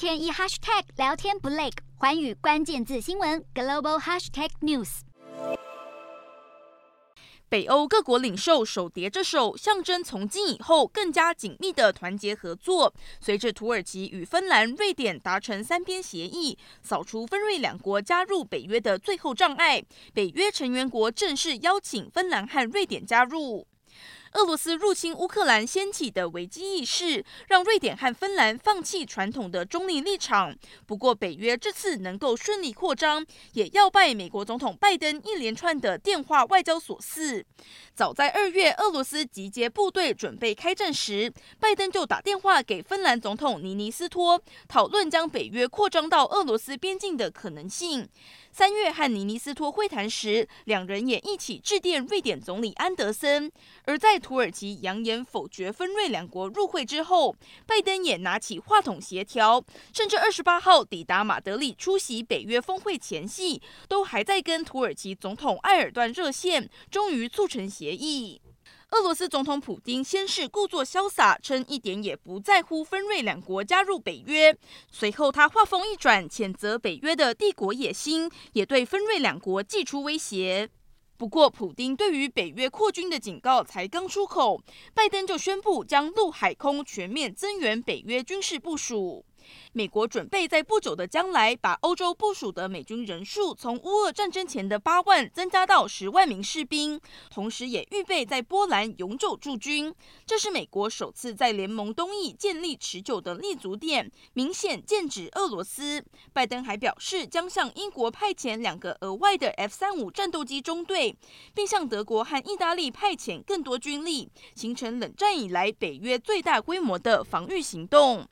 天一 hashtag 聊天不累，环宇关键字新闻 global hashtag news。北欧各国领袖手叠着手，象征从今以后更加紧密的团结合作。随着土耳其与芬兰、瑞典达成三边协议，扫除芬瑞两国加入北约的最后障碍，北约成员国正式邀请芬兰和瑞典加入。俄罗斯入侵乌克兰掀起的危机意识，让瑞典和芬兰放弃传统的中立立场。不过，北约这次能够顺利扩张，也要拜美国总统拜登一连串的电话外交所赐。早在二月，俄罗斯集结部队准备开战时，拜登就打电话给芬兰总统尼尼斯托，讨论将北约扩张到俄罗斯边境的可能性。三月和尼尼斯托会谈时，两人也一起致电瑞典总理安德森。而在土耳其扬言否决芬瑞两国入会之后，拜登也拿起话筒协调，甚至二十八号抵达马德里出席北约峰会前夕，都还在跟土耳其总统埃尔段热线，终于促成协议。俄罗斯总统普丁先是故作潇洒，称一点也不在乎芬瑞两国加入北约。随后他话锋一转，谴责北约的帝国野心，也对芬瑞两国寄出威胁。不过，普丁对于北约扩军的警告才刚出口，拜登就宣布将陆海空全面增援北约军事部署。美国准备在不久的将来把欧洲部署的美军人数从乌俄战争前的八万增加到十万名士兵，同时也预备在波兰永久驻军。这是美国首次在联盟东翼建立持久的立足点，明显剑指俄罗斯。拜登还表示将向英国派遣两个额外的 F 三五战斗机中队，并向德国和意大利派遣更多军力，形成冷战以来北约最大规模的防御行动。